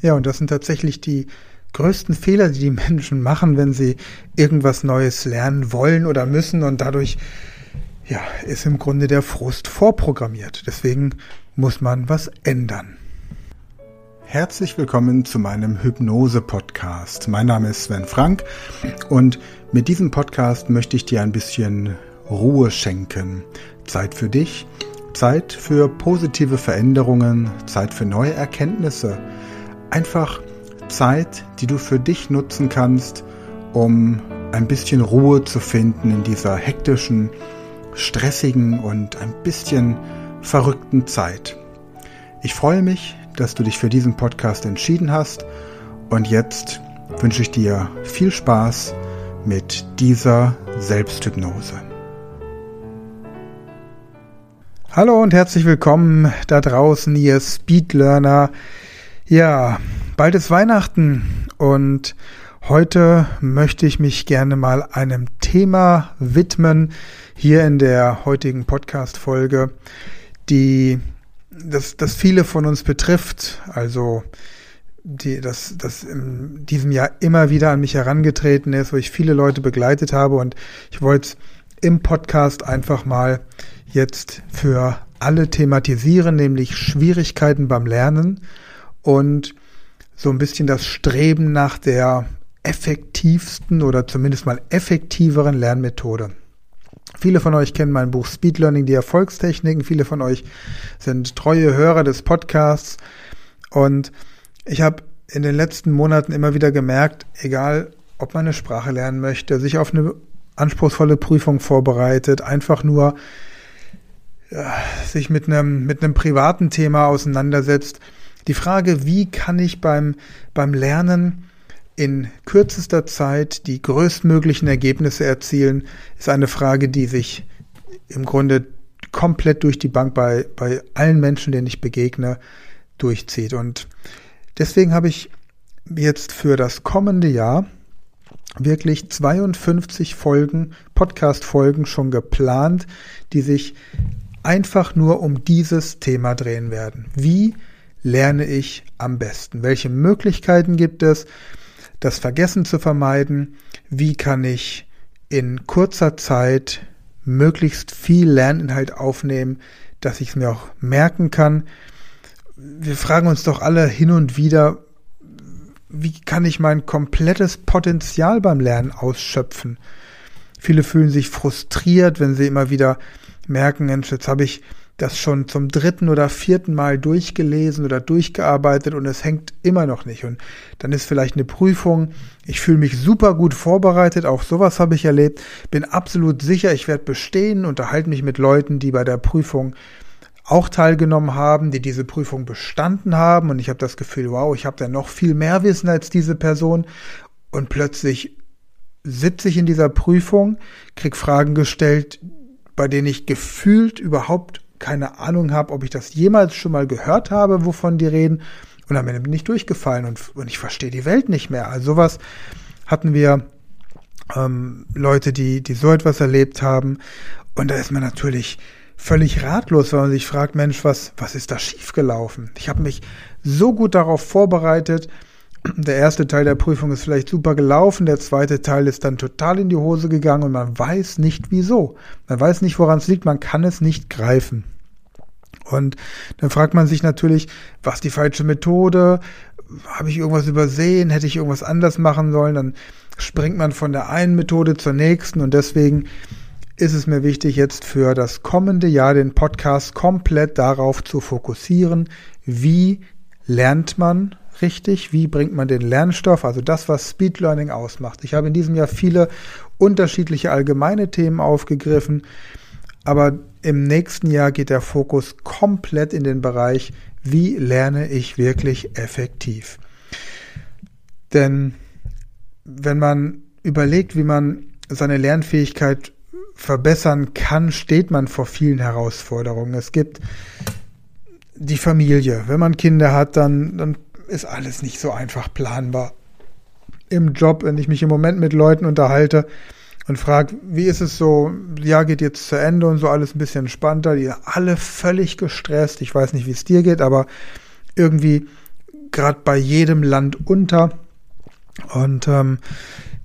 Ja, und das sind tatsächlich die größten Fehler, die die Menschen machen, wenn sie irgendwas Neues lernen wollen oder müssen und dadurch ja, ist im Grunde der Frust vorprogrammiert. Deswegen muss man was ändern. Herzlich willkommen zu meinem Hypnose-Podcast. Mein Name ist Sven Frank und mit diesem Podcast möchte ich dir ein bisschen Ruhe schenken. Zeit für dich, Zeit für positive Veränderungen, Zeit für neue Erkenntnisse. Einfach Zeit, die du für dich nutzen kannst, um ein bisschen Ruhe zu finden in dieser hektischen, stressigen und ein bisschen verrückten Zeit. Ich freue mich, dass du dich für diesen Podcast entschieden hast und jetzt wünsche ich dir viel Spaß mit dieser Selbsthypnose. Hallo und herzlich willkommen da draußen, ihr Speedlearner. Ja, bald ist Weihnachten und heute möchte ich mich gerne mal einem Thema widmen, hier in der heutigen Podcast-Folge, die das, das viele von uns betrifft, also die, das, das in diesem Jahr immer wieder an mich herangetreten ist, wo ich viele Leute begleitet habe. Und ich wollte im Podcast einfach mal jetzt für alle thematisieren, nämlich Schwierigkeiten beim Lernen und so ein bisschen das Streben nach der effektivsten oder zumindest mal effektiveren Lernmethode. Viele von euch kennen mein Buch Speed Learning, die Erfolgstechniken. Viele von euch sind treue Hörer des Podcasts. Und ich habe in den letzten Monaten immer wieder gemerkt, egal ob man eine Sprache lernen möchte, sich auf eine anspruchsvolle Prüfung vorbereitet, einfach nur ja, sich mit einem, mit einem privaten Thema auseinandersetzt. Die Frage, wie kann ich beim, beim Lernen in kürzester Zeit die größtmöglichen Ergebnisse erzielen, ist eine Frage, die sich im Grunde komplett durch die Bank bei, bei allen Menschen, denen ich begegne, durchzieht. Und deswegen habe ich jetzt für das kommende Jahr wirklich 52 Folgen, Podcast-Folgen schon geplant, die sich einfach nur um dieses Thema drehen werden. Wie lerne ich am besten? Welche Möglichkeiten gibt es? das Vergessen zu vermeiden, wie kann ich in kurzer Zeit möglichst viel Lerninhalt aufnehmen, dass ich es mir auch merken kann. Wir fragen uns doch alle hin und wieder, wie kann ich mein komplettes Potenzial beim Lernen ausschöpfen? Viele fühlen sich frustriert, wenn sie immer wieder merken, Mensch, jetzt habe ich das schon zum dritten oder vierten Mal durchgelesen oder durchgearbeitet und es hängt immer noch nicht. Und dann ist vielleicht eine Prüfung. Ich fühle mich super gut vorbereitet. Auch sowas habe ich erlebt. Bin absolut sicher, ich werde bestehen. Unterhalte mich mit Leuten, die bei der Prüfung auch teilgenommen haben, die diese Prüfung bestanden haben. Und ich habe das Gefühl, wow, ich habe da noch viel mehr Wissen als diese Person. Und plötzlich sitze ich in dieser Prüfung, krieg Fragen gestellt, bei denen ich gefühlt überhaupt keine Ahnung habe, ob ich das jemals schon mal gehört habe, wovon die reden. Und am Ende bin ich durchgefallen und, und ich verstehe die Welt nicht mehr. Also sowas hatten wir ähm, Leute, die, die so etwas erlebt haben. Und da ist man natürlich völlig ratlos, weil man sich fragt, Mensch, was, was ist da schiefgelaufen? Ich habe mich so gut darauf vorbereitet, der erste Teil der Prüfung ist vielleicht super gelaufen, der zweite Teil ist dann total in die Hose gegangen und man weiß nicht wieso. Man weiß nicht, woran es liegt, man kann es nicht greifen. Und dann fragt man sich natürlich, was die falsche Methode? Habe ich irgendwas übersehen? Hätte ich irgendwas anders machen sollen? Dann springt man von der einen Methode zur nächsten und deswegen ist es mir wichtig, jetzt für das kommende Jahr den Podcast komplett darauf zu fokussieren, wie lernt man richtig? Wie bringt man den Lernstoff, also das, was Speed Learning ausmacht? Ich habe in diesem Jahr viele unterschiedliche allgemeine Themen aufgegriffen, aber im nächsten Jahr geht der Fokus komplett in den Bereich, wie lerne ich wirklich effektiv? Denn wenn man überlegt, wie man seine Lernfähigkeit verbessern kann, steht man vor vielen Herausforderungen. Es gibt die Familie. Wenn man Kinder hat, dann, dann ist alles nicht so einfach planbar. Im Job, wenn ich mich im Moment mit Leuten unterhalte und frage, wie ist es so, ja, geht jetzt zu Ende und so alles ein bisschen entspannter, die sind alle völlig gestresst. Ich weiß nicht, wie es dir geht, aber irgendwie gerade bei jedem Land unter. Und ähm,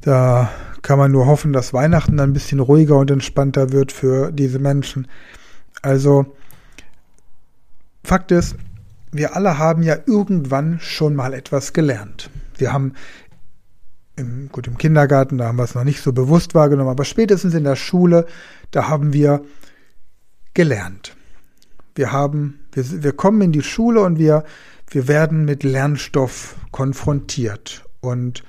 da kann man nur hoffen, dass Weihnachten dann ein bisschen ruhiger und entspannter wird für diese Menschen. Also, Fakt ist, wir alle haben ja irgendwann schon mal etwas gelernt. Wir haben im, gut im Kindergarten, da haben wir es noch nicht so bewusst wahrgenommen, aber spätestens in der Schule, da haben wir gelernt. Wir haben, wir, wir kommen in die Schule und wir, wir werden mit Lernstoff konfrontiert. Und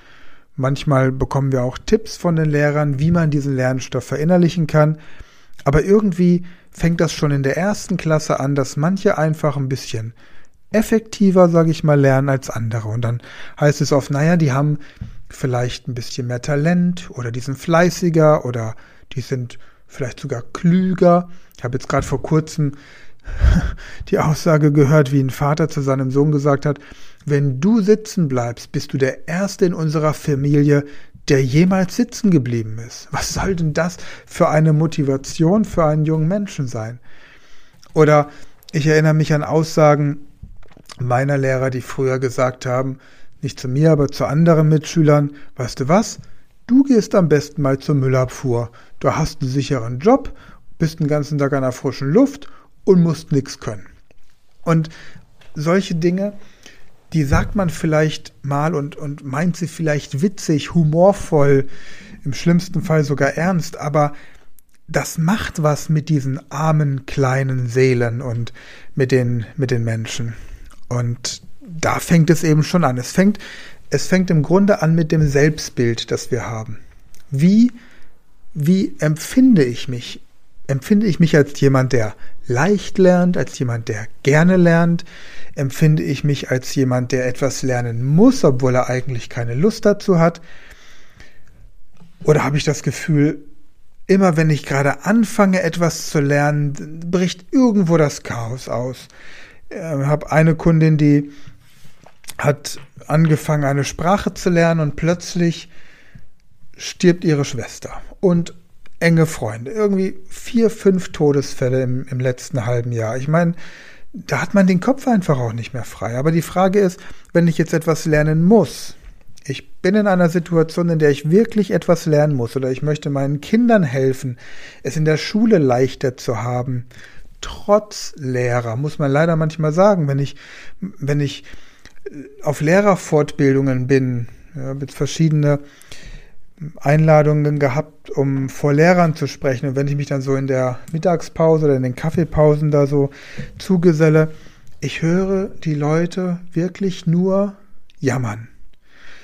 manchmal bekommen wir auch Tipps von den Lehrern, wie man diesen Lernstoff verinnerlichen kann. Aber irgendwie fängt das schon in der ersten Klasse an, dass manche einfach ein bisschen effektiver, sage ich mal, lernen als andere. Und dann heißt es oft, naja, die haben vielleicht ein bisschen mehr Talent oder die sind fleißiger oder die sind vielleicht sogar klüger. Ich habe jetzt gerade vor kurzem die Aussage gehört, wie ein Vater zu seinem Sohn gesagt hat, wenn du sitzen bleibst, bist du der Erste in unserer Familie, der jemals sitzen geblieben ist. Was soll denn das für eine Motivation für einen jungen Menschen sein? Oder ich erinnere mich an Aussagen meiner Lehrer, die früher gesagt haben, nicht zu mir, aber zu anderen Mitschülern, weißt du was? Du gehst am besten mal zur Müllabfuhr. Du hast einen sicheren Job, bist den ganzen Tag an der frischen Luft und musst nichts können. Und solche Dinge, die sagt man vielleicht mal und, und meint sie vielleicht witzig, humorvoll, im schlimmsten Fall sogar ernst, aber das macht was mit diesen armen kleinen Seelen und mit den, mit den Menschen. Und da fängt es eben schon an. Es fängt, es fängt im Grunde an mit dem Selbstbild, das wir haben. Wie, wie empfinde ich mich? Empfinde ich mich als jemand, der leicht lernt, als jemand, der gerne lernt? Empfinde ich mich als jemand, der etwas lernen muss, obwohl er eigentlich keine Lust dazu hat? Oder habe ich das Gefühl, immer wenn ich gerade anfange, etwas zu lernen, bricht irgendwo das Chaos aus? Ähm, habe eine Kundin, die hat angefangen, eine Sprache zu lernen und plötzlich stirbt ihre Schwester und enge Freunde. Irgendwie vier, fünf Todesfälle im, im letzten halben Jahr. Ich meine, da hat man den Kopf einfach auch nicht mehr frei. Aber die Frage ist, wenn ich jetzt etwas lernen muss, ich bin in einer Situation, in der ich wirklich etwas lernen muss oder ich möchte meinen Kindern helfen, es in der Schule leichter zu haben, trotz Lehrer, muss man leider manchmal sagen, wenn ich, wenn ich auf Lehrerfortbildungen bin, ja, mit verschiedene Einladungen gehabt, um vor Lehrern zu sprechen. Und wenn ich mich dann so in der Mittagspause oder in den Kaffeepausen da so zugeselle, ich höre die Leute wirklich nur jammern.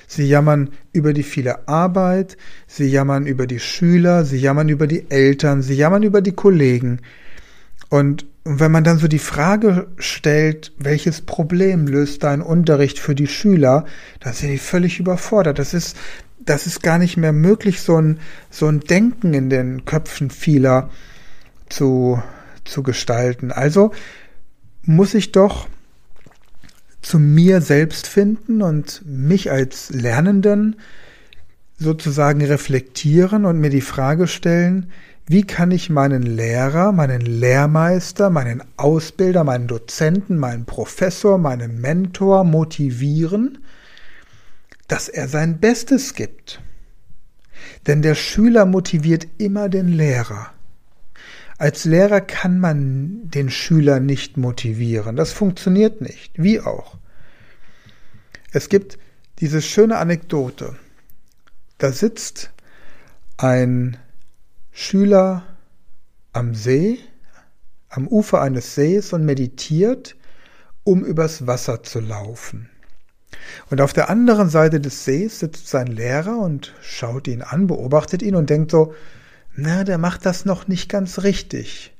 Sie jammern über die viele Arbeit, sie jammern über die Schüler, sie jammern über die Eltern, sie jammern über die Kollegen. Und wenn man dann so die Frage stellt, welches Problem löst dein Unterricht für die Schüler, dann sind die völlig überfordert. Das ist, das ist gar nicht mehr möglich, so ein, so ein Denken in den Köpfen vieler zu, zu gestalten. Also muss ich doch zu mir selbst finden und mich als Lernenden sozusagen reflektieren und mir die Frage stellen, wie kann ich meinen Lehrer, meinen Lehrmeister, meinen Ausbilder, meinen Dozenten, meinen Professor, meinen Mentor motivieren, dass er sein Bestes gibt? Denn der Schüler motiviert immer den Lehrer. Als Lehrer kann man den Schüler nicht motivieren. Das funktioniert nicht. Wie auch. Es gibt diese schöne Anekdote. Da sitzt ein Schüler am See, am Ufer eines Sees und meditiert, um übers Wasser zu laufen. Und auf der anderen Seite des Sees sitzt sein Lehrer und schaut ihn an, beobachtet ihn und denkt so, na, der macht das noch nicht ganz richtig.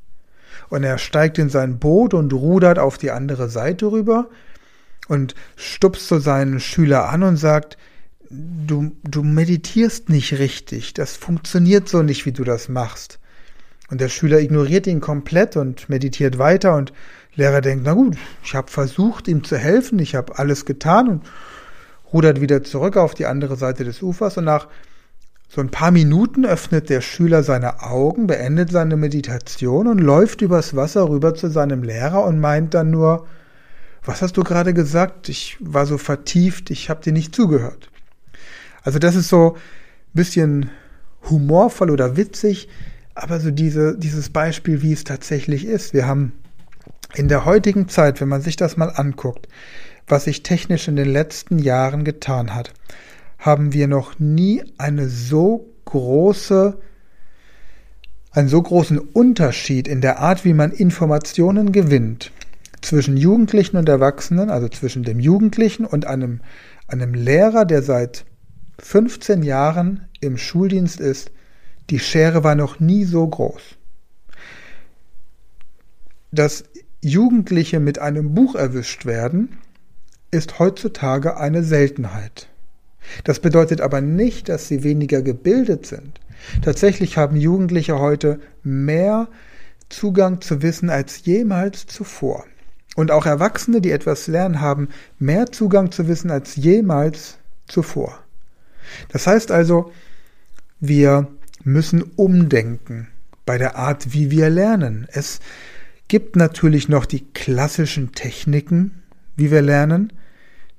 Und er steigt in sein Boot und rudert auf die andere Seite rüber und stupst so seinen Schüler an und sagt, du, du meditierst nicht richtig, das funktioniert so nicht, wie du das machst. Und der Schüler ignoriert ihn komplett und meditiert weiter und Lehrer denkt, na gut, ich habe versucht, ihm zu helfen, ich habe alles getan und rudert wieder zurück auf die andere Seite des Ufers und nach so ein paar Minuten öffnet der Schüler seine Augen, beendet seine Meditation und läuft übers Wasser rüber zu seinem Lehrer und meint dann nur, was hast du gerade gesagt? Ich war so vertieft, ich habe dir nicht zugehört. Also das ist so ein bisschen humorvoll oder witzig, aber so diese, dieses Beispiel, wie es tatsächlich ist. Wir haben in der heutigen Zeit, wenn man sich das mal anguckt, was sich technisch in den letzten Jahren getan hat, haben wir noch nie eine so große, einen so großen Unterschied in der Art, wie man Informationen gewinnt zwischen Jugendlichen und Erwachsenen, also zwischen dem Jugendlichen und einem, einem Lehrer, der seit 15 Jahren im Schuldienst ist, die Schere war noch nie so groß. Dass Jugendliche mit einem Buch erwischt werden, ist heutzutage eine Seltenheit. Das bedeutet aber nicht, dass sie weniger gebildet sind. Tatsächlich haben Jugendliche heute mehr Zugang zu Wissen als jemals zuvor. Und auch Erwachsene, die etwas lernen, haben mehr Zugang zu Wissen als jemals zuvor. Das heißt also, wir müssen umdenken bei der Art, wie wir lernen. Es gibt natürlich noch die klassischen Techniken, wie wir lernen,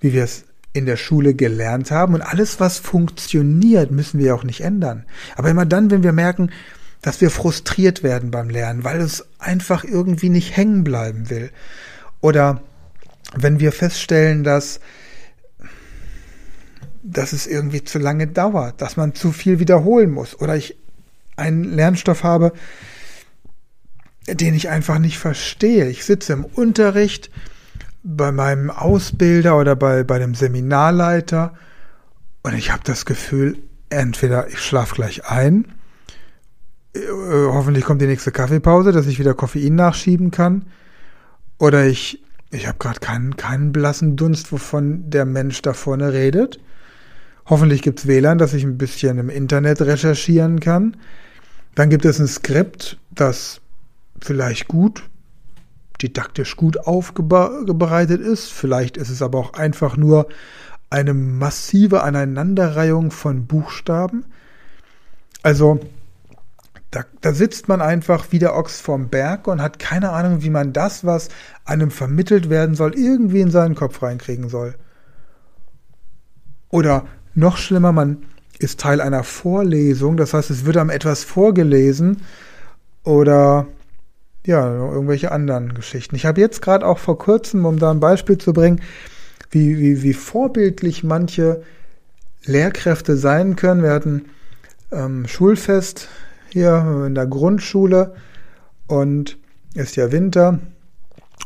wie wir es in der Schule gelernt haben. Und alles, was funktioniert, müssen wir auch nicht ändern. Aber immer dann, wenn wir merken, dass wir frustriert werden beim Lernen, weil es einfach irgendwie nicht hängen bleiben will. Oder wenn wir feststellen, dass, dass es irgendwie zu lange dauert, dass man zu viel wiederholen muss. Oder ich einen Lernstoff habe, den ich einfach nicht verstehe. Ich sitze im Unterricht, bei meinem Ausbilder oder bei, bei dem Seminarleiter und ich habe das Gefühl, entweder ich schlafe gleich ein, äh, hoffentlich kommt die nächste Kaffeepause, dass ich wieder Koffein nachschieben kann, oder ich, ich habe gerade keinen, keinen blassen Dunst, wovon der Mensch da vorne redet. Hoffentlich gibt's WLAN, dass ich ein bisschen im Internet recherchieren kann. Dann gibt es ein Skript, das vielleicht gut didaktisch gut aufbereitet ist. Vielleicht ist es aber auch einfach nur eine massive Aneinanderreihung von Buchstaben. Also da, da sitzt man einfach wie der Ochs vorm Berg und hat keine Ahnung, wie man das, was einem vermittelt werden soll, irgendwie in seinen Kopf reinkriegen soll. Oder noch schlimmer, man ist Teil einer Vorlesung, das heißt, es wird einem etwas vorgelesen oder ja, irgendwelche anderen Geschichten. Ich habe jetzt gerade auch vor kurzem, um da ein Beispiel zu bringen, wie, wie, wie vorbildlich manche Lehrkräfte sein können. Wir hatten ähm, Schulfest hier in der Grundschule und ist ja Winter.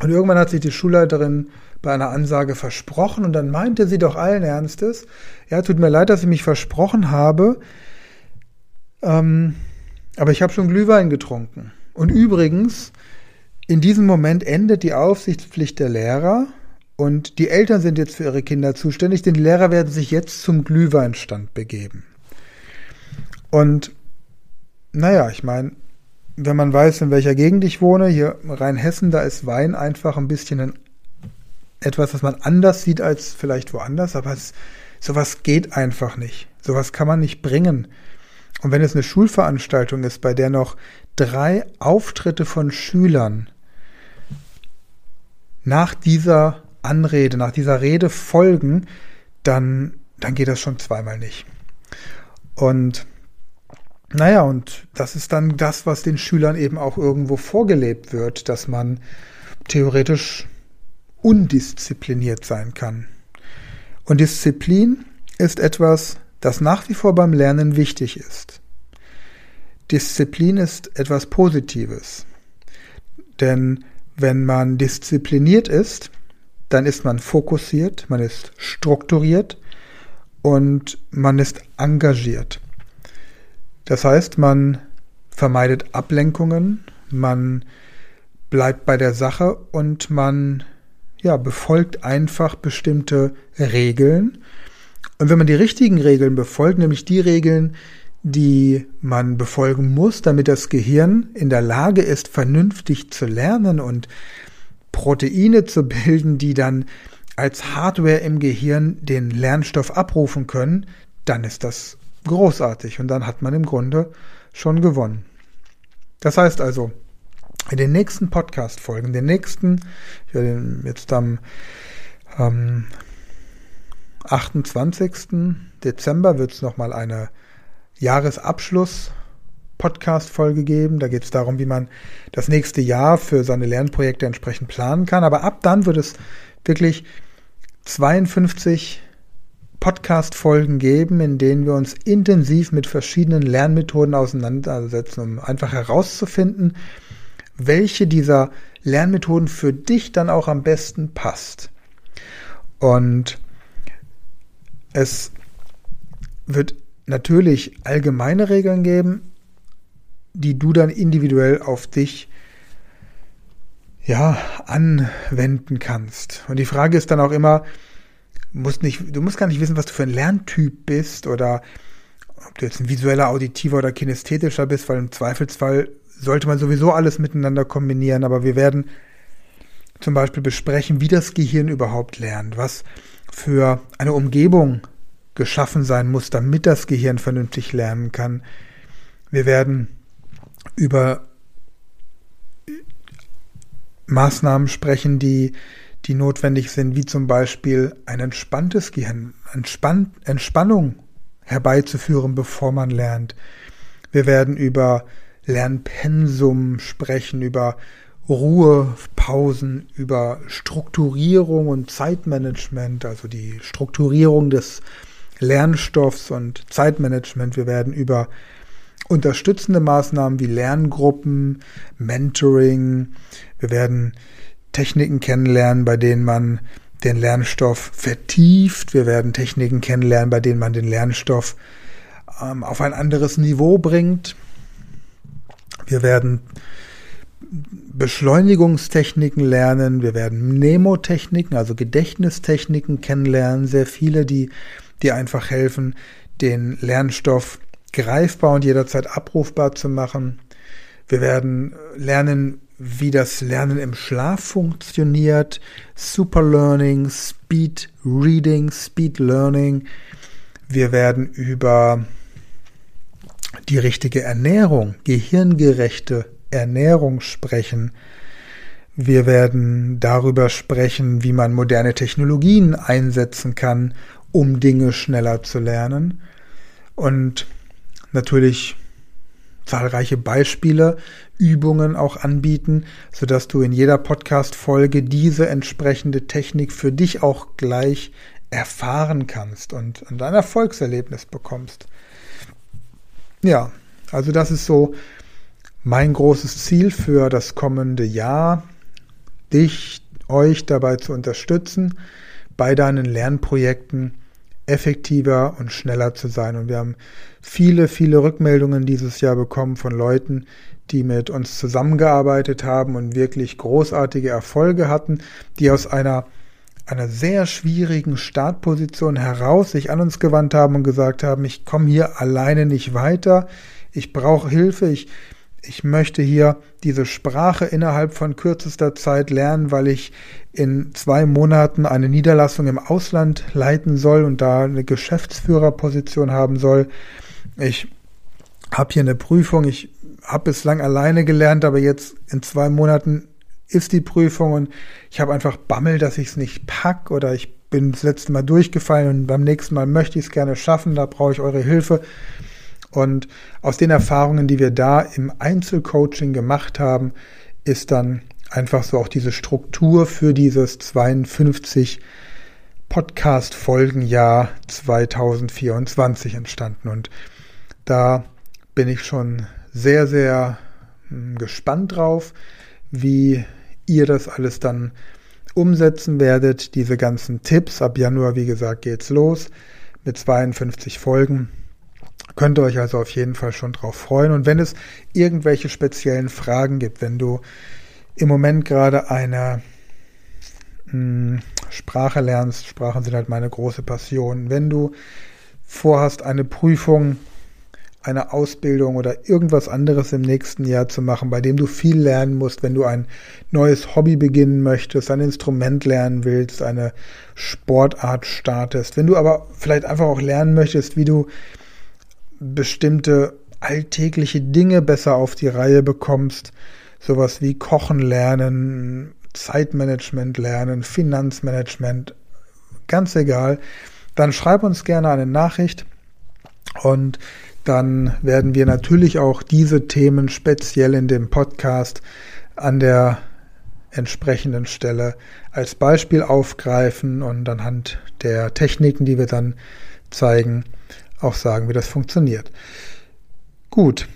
Und irgendwann hat sich die Schulleiterin bei einer Ansage versprochen und dann meinte sie doch allen Ernstes, ja, tut mir leid, dass ich mich versprochen habe, ähm, aber ich habe schon Glühwein getrunken. Und übrigens, in diesem Moment endet die Aufsichtspflicht der Lehrer und die Eltern sind jetzt für ihre Kinder zuständig, denn die Lehrer werden sich jetzt zum Glühweinstand begeben. Und naja, ich meine, wenn man weiß, in welcher Gegend ich wohne, hier Rheinhessen, da ist Wein einfach ein bisschen ein, etwas, was man anders sieht als vielleicht woanders, aber es, sowas geht einfach nicht. Sowas kann man nicht bringen. Und wenn es eine Schulveranstaltung ist, bei der noch drei Auftritte von Schülern nach dieser Anrede, nach dieser Rede folgen, dann, dann geht das schon zweimal nicht. Und naja, und das ist dann das, was den Schülern eben auch irgendwo vorgelebt wird, dass man theoretisch undiszipliniert sein kann. Und Disziplin ist etwas, das nach wie vor beim Lernen wichtig ist. Disziplin ist etwas Positives. Denn wenn man diszipliniert ist, dann ist man fokussiert, man ist strukturiert und man ist engagiert. Das heißt, man vermeidet Ablenkungen, man bleibt bei der Sache und man ja, befolgt einfach bestimmte Regeln. Und wenn man die richtigen Regeln befolgt, nämlich die Regeln, die man befolgen muss, damit das Gehirn in der Lage ist, vernünftig zu lernen und Proteine zu bilden, die dann als Hardware im Gehirn den Lernstoff abrufen können, dann ist das großartig und dann hat man im Grunde schon gewonnen. Das heißt also, in den nächsten Podcast-Folgen, den nächsten, ich werde jetzt am ähm, 28. Dezember wird es nochmal eine Jahresabschluss Podcast-Folge geben. Da geht es darum, wie man das nächste Jahr für seine Lernprojekte entsprechend planen kann. Aber ab dann wird es wirklich 52 Podcast-Folgen geben, in denen wir uns intensiv mit verschiedenen Lernmethoden auseinandersetzen, um einfach herauszufinden, welche dieser Lernmethoden für dich dann auch am besten passt. Und es wird natürlich allgemeine Regeln geben, die du dann individuell auf dich ja, anwenden kannst. Und die Frage ist dann auch immer, musst nicht, du musst gar nicht wissen, was du für ein Lerntyp bist oder ob du jetzt ein visueller, auditiver oder kinästhetischer bist, weil im Zweifelsfall sollte man sowieso alles miteinander kombinieren, aber wir werden zum Beispiel besprechen, wie das Gehirn überhaupt lernt, was für eine Umgebung geschaffen sein muss, damit das Gehirn vernünftig lernen kann. Wir werden über Maßnahmen sprechen, die, die notwendig sind, wie zum Beispiel ein entspanntes Gehirn, Entspann Entspannung herbeizuführen, bevor man lernt. Wir werden über Lernpensum sprechen, über Ruhepausen, über Strukturierung und Zeitmanagement, also die Strukturierung des Lernstoffs und Zeitmanagement. Wir werden über unterstützende Maßnahmen wie Lerngruppen, Mentoring, wir werden Techniken kennenlernen, bei denen man den Lernstoff vertieft. Wir werden Techniken kennenlernen, bei denen man den Lernstoff ähm, auf ein anderes Niveau bringt. Wir werden Beschleunigungstechniken lernen, wir werden Mnemotechniken, also Gedächtnistechniken kennenlernen, sehr viele, die, die einfach helfen, den Lernstoff greifbar und jederzeit abrufbar zu machen. Wir werden lernen, wie das Lernen im Schlaf funktioniert, Superlearning, Speed Reading, Speed Learning. Wir werden über die richtige Ernährung, gehirngerechte Ernährung sprechen. Wir werden darüber sprechen, wie man moderne Technologien einsetzen kann, um Dinge schneller zu lernen. Und natürlich zahlreiche Beispiele, Übungen auch anbieten, sodass du in jeder Podcast-Folge diese entsprechende Technik für dich auch gleich erfahren kannst und, und ein Erfolgserlebnis bekommst. Ja, also das ist so mein großes Ziel für das kommende Jahr, dich, euch dabei zu unterstützen, bei deinen Lernprojekten effektiver und schneller zu sein. Und wir haben viele, viele Rückmeldungen dieses Jahr bekommen von Leuten, die mit uns zusammengearbeitet haben und wirklich großartige Erfolge hatten, die aus einer einer sehr schwierigen Startposition heraus sich an uns gewandt haben und gesagt haben, ich komme hier alleine nicht weiter, ich brauche Hilfe, ich, ich möchte hier diese Sprache innerhalb von kürzester Zeit lernen, weil ich in zwei Monaten eine Niederlassung im Ausland leiten soll und da eine Geschäftsführerposition haben soll. Ich habe hier eine Prüfung, ich habe bislang alleine gelernt, aber jetzt in zwei Monaten ist die Prüfung und ich habe einfach Bammel, dass ich es nicht pack oder ich bin das letzte Mal durchgefallen und beim nächsten Mal möchte ich es gerne schaffen, da brauche ich eure Hilfe. Und aus den Erfahrungen, die wir da im Einzelcoaching gemacht haben, ist dann einfach so auch diese Struktur für dieses 52 Podcast-Folgenjahr 2024 entstanden. Und da bin ich schon sehr, sehr hm, gespannt drauf, wie ihr das alles dann umsetzen werdet. Diese ganzen Tipps. Ab Januar, wie gesagt, geht's los mit 52 Folgen. Könnt ihr euch also auf jeden Fall schon drauf freuen. Und wenn es irgendwelche speziellen Fragen gibt, wenn du im Moment gerade eine hm, Sprache lernst, Sprachen sind halt meine große Passion, wenn du vorhast, eine Prüfung eine Ausbildung oder irgendwas anderes im nächsten Jahr zu machen, bei dem du viel lernen musst, wenn du ein neues Hobby beginnen möchtest, ein Instrument lernen willst, eine Sportart startest, wenn du aber vielleicht einfach auch lernen möchtest, wie du bestimmte alltägliche Dinge besser auf die Reihe bekommst, sowas wie Kochen lernen, Zeitmanagement lernen, Finanzmanagement, ganz egal, dann schreib uns gerne eine Nachricht und dann werden wir natürlich auch diese Themen speziell in dem Podcast an der entsprechenden Stelle als Beispiel aufgreifen und anhand der Techniken, die wir dann zeigen, auch sagen, wie das funktioniert. Gut.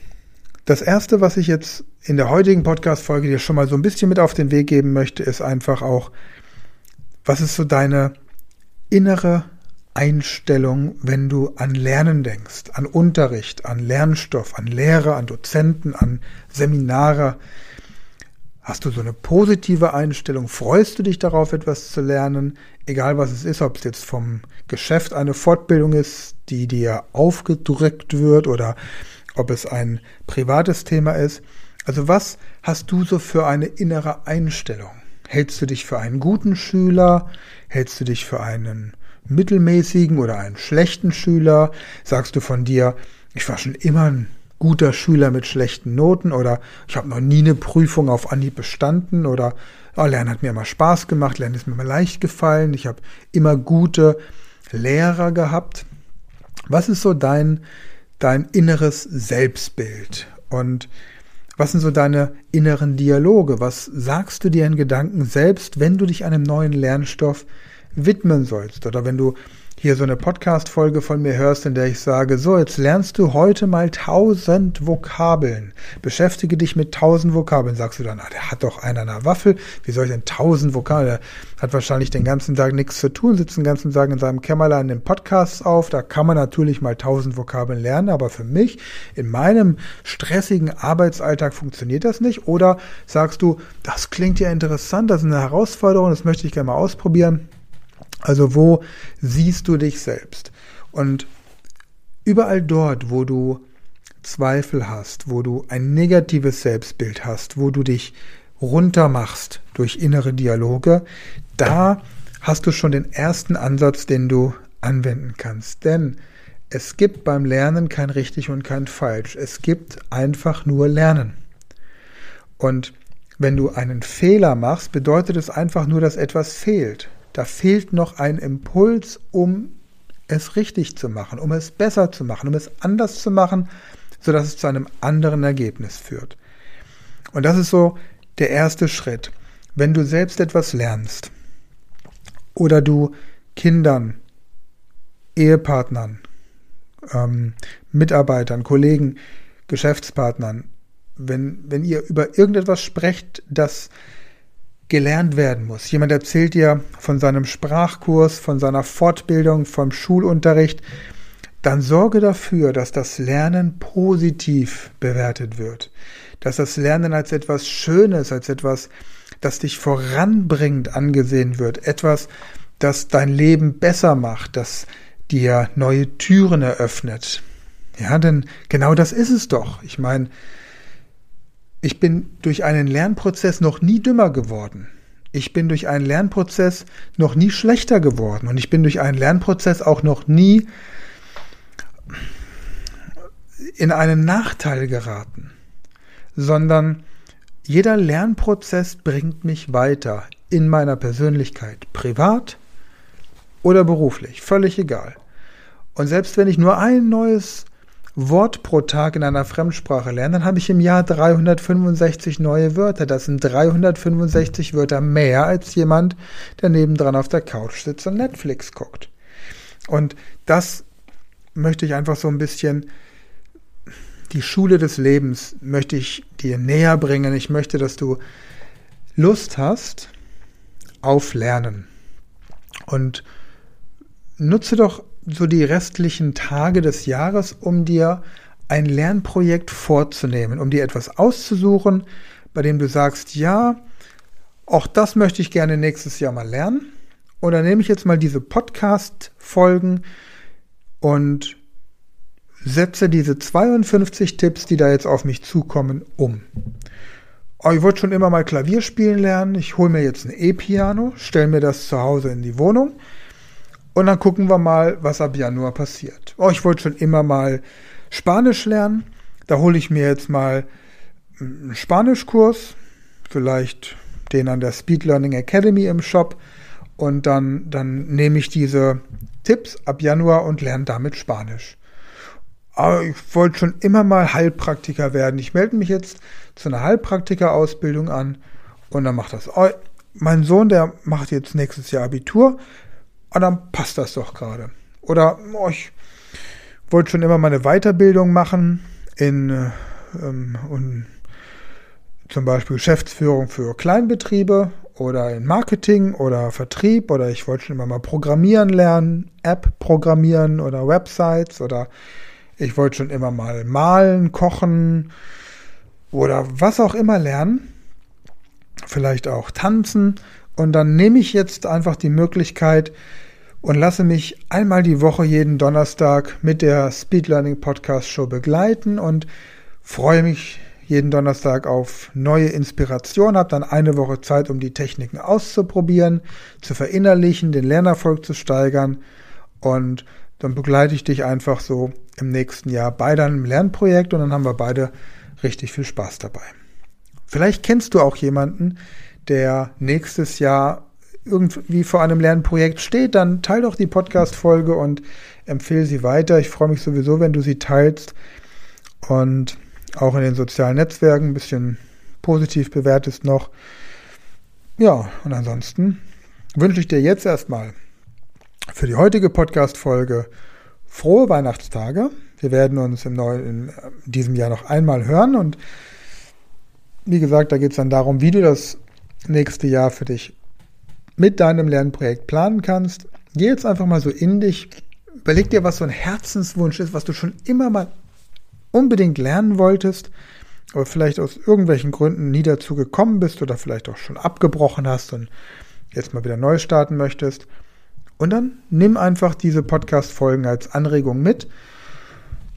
Das erste, was ich jetzt in der heutigen Podcast-Folge dir schon mal so ein bisschen mit auf den Weg geben möchte, ist einfach auch, was ist so deine innere Einstellung, wenn du an Lernen denkst, an Unterricht, an Lernstoff, an Lehre, an Dozenten, an Seminare. Hast du so eine positive Einstellung? Freust du dich darauf, etwas zu lernen? Egal was es ist, ob es jetzt vom Geschäft eine Fortbildung ist, die dir aufgedrückt wird oder ob es ein privates Thema ist. Also was hast du so für eine innere Einstellung? Hältst du dich für einen guten Schüler? Hältst du dich für einen mittelmäßigen oder einen schlechten Schüler? Sagst du von dir, ich war schon immer ein guter Schüler mit schlechten Noten oder ich habe noch nie eine Prüfung auf Anhieb bestanden oder oh, Lernen hat mir immer Spaß gemacht, Lernen ist mir immer leicht gefallen, ich habe immer gute Lehrer gehabt. Was ist so dein, dein inneres Selbstbild? Und was sind so deine inneren Dialoge? Was sagst du dir in Gedanken selbst, wenn du dich einem neuen Lernstoff widmen sollst? Oder wenn du hier so eine Podcast-Folge von mir hörst, in der ich sage, so, jetzt lernst du heute mal tausend Vokabeln. Beschäftige dich mit tausend Vokabeln. Sagst du dann, ah, der hat doch einen an der Waffel. Wie soll ich denn tausend Vokabeln? Der hat wahrscheinlich den ganzen Tag nichts zu tun, sitzt den ganzen Tag in seinem Kämmerlein den Podcasts auf. Da kann man natürlich mal tausend Vokabeln lernen, aber für mich in meinem stressigen Arbeitsalltag funktioniert das nicht. Oder sagst du, das klingt ja interessant, das ist eine Herausforderung, das möchte ich gerne mal ausprobieren also wo siehst du dich selbst? Und überall dort, wo du Zweifel hast, wo du ein negatives Selbstbild hast, wo du dich runtermachst durch innere Dialoge, da hast du schon den ersten Ansatz, den du anwenden kannst. Denn es gibt beim Lernen kein richtig und kein falsch. Es gibt einfach nur Lernen. Und wenn du einen Fehler machst, bedeutet es einfach nur, dass etwas fehlt. Da fehlt noch ein Impuls, um es richtig zu machen, um es besser zu machen, um es anders zu machen, sodass es zu einem anderen Ergebnis führt. Und das ist so der erste Schritt. Wenn du selbst etwas lernst oder du Kindern, Ehepartnern, ähm, Mitarbeitern, Kollegen, Geschäftspartnern, wenn, wenn ihr über irgendetwas sprecht, das gelernt werden muss. Jemand erzählt dir von seinem Sprachkurs, von seiner Fortbildung, vom Schulunterricht, dann sorge dafür, dass das Lernen positiv bewertet wird, dass das Lernen als etwas Schönes, als etwas, das dich voranbringt, angesehen wird, etwas, das dein Leben besser macht, das dir neue Türen eröffnet. Ja, denn genau das ist es doch. Ich meine, ich bin durch einen Lernprozess noch nie dümmer geworden. Ich bin durch einen Lernprozess noch nie schlechter geworden. Und ich bin durch einen Lernprozess auch noch nie in einen Nachteil geraten. Sondern jeder Lernprozess bringt mich weiter in meiner Persönlichkeit, privat oder beruflich, völlig egal. Und selbst wenn ich nur ein neues Wort pro Tag in einer Fremdsprache lernen, dann habe ich im Jahr 365 neue Wörter. Das sind 365 Wörter mehr als jemand, der nebendran auf der Couch sitzt und Netflix guckt. Und das möchte ich einfach so ein bisschen, die Schule des Lebens möchte ich dir näher bringen. Ich möchte, dass du Lust hast auf Lernen. Und nutze doch so die restlichen Tage des Jahres, um dir ein Lernprojekt vorzunehmen, um dir etwas auszusuchen, bei dem du sagst, ja, auch das möchte ich gerne nächstes Jahr mal lernen. Und dann nehme ich jetzt mal diese Podcast-Folgen und setze diese 52 Tipps, die da jetzt auf mich zukommen, um. Oh, ich wollte schon immer mal Klavier spielen lernen. Ich hole mir jetzt ein E-Piano, stelle mir das zu Hause in die Wohnung und dann gucken wir mal, was ab Januar passiert. Oh, ich wollte schon immer mal Spanisch lernen. Da hole ich mir jetzt mal einen Spanischkurs, vielleicht den an der Speed Learning Academy im Shop und dann, dann nehme ich diese Tipps ab Januar und lerne damit Spanisch. Aber ich wollte schon immer mal Heilpraktiker werden. Ich melde mich jetzt zu einer Heilpraktiker-Ausbildung an und dann macht das. Oh, mein Sohn, der macht jetzt nächstes Jahr Abitur und dann passt das doch gerade. Oder oh, ich wollte schon immer mal eine Weiterbildung machen in äh, ähm, und zum Beispiel Geschäftsführung für Kleinbetriebe oder in Marketing oder Vertrieb oder ich wollte schon immer mal programmieren lernen, App programmieren oder Websites oder ich wollte schon immer mal malen, kochen oder was auch immer lernen. Vielleicht auch tanzen. Und dann nehme ich jetzt einfach die Möglichkeit und lasse mich einmal die Woche jeden Donnerstag mit der Speed Learning Podcast Show begleiten und freue mich jeden Donnerstag auf neue Inspiration, habe dann eine Woche Zeit, um die Techniken auszuprobieren, zu verinnerlichen, den Lernerfolg zu steigern und dann begleite ich dich einfach so im nächsten Jahr bei deinem Lernprojekt und dann haben wir beide richtig viel Spaß dabei. Vielleicht kennst du auch jemanden, der nächstes Jahr irgendwie vor einem Lernprojekt steht, dann teile doch die Podcast-Folge und empfehle sie weiter. Ich freue mich sowieso, wenn du sie teilst. Und auch in den sozialen Netzwerken ein bisschen positiv bewertest noch. Ja, und ansonsten wünsche ich dir jetzt erstmal für die heutige Podcast-Folge frohe Weihnachtstage. Wir werden uns im neuen, in diesem Jahr noch einmal hören und wie gesagt, da geht es dann darum, wie du das nächste Jahr für dich mit deinem Lernprojekt planen kannst. Geh jetzt einfach mal so in dich, überleg dir, was so ein Herzenswunsch ist, was du schon immer mal unbedingt lernen wolltest, aber vielleicht aus irgendwelchen Gründen nie dazu gekommen bist oder vielleicht auch schon abgebrochen hast und jetzt mal wieder neu starten möchtest. Und dann nimm einfach diese Podcast-Folgen als Anregung mit.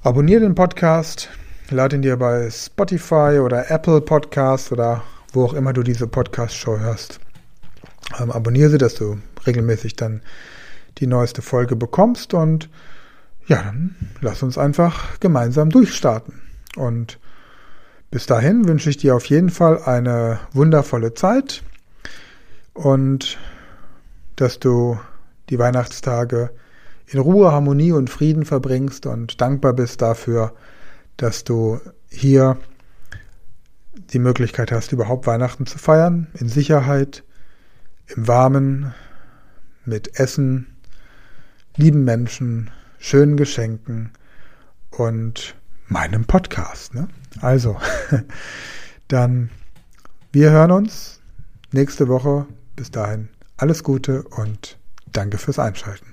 Abonniere den Podcast, lade ihn dir bei Spotify oder Apple Podcasts oder wo auch immer du diese Podcast-Show hörst. Ähm, abonniere sie, dass du regelmäßig dann die neueste Folge bekommst und ja, dann lass uns einfach gemeinsam durchstarten. Und bis dahin wünsche ich dir auf jeden Fall eine wundervolle Zeit und dass du die Weihnachtstage in Ruhe, Harmonie und Frieden verbringst und dankbar bist dafür, dass du hier die Möglichkeit hast, überhaupt Weihnachten zu feiern, in Sicherheit, im Warmen, mit Essen, lieben Menschen, schönen Geschenken und meinem Podcast. Ne? Also, dann, wir hören uns nächste Woche. Bis dahin, alles Gute und danke fürs Einschalten.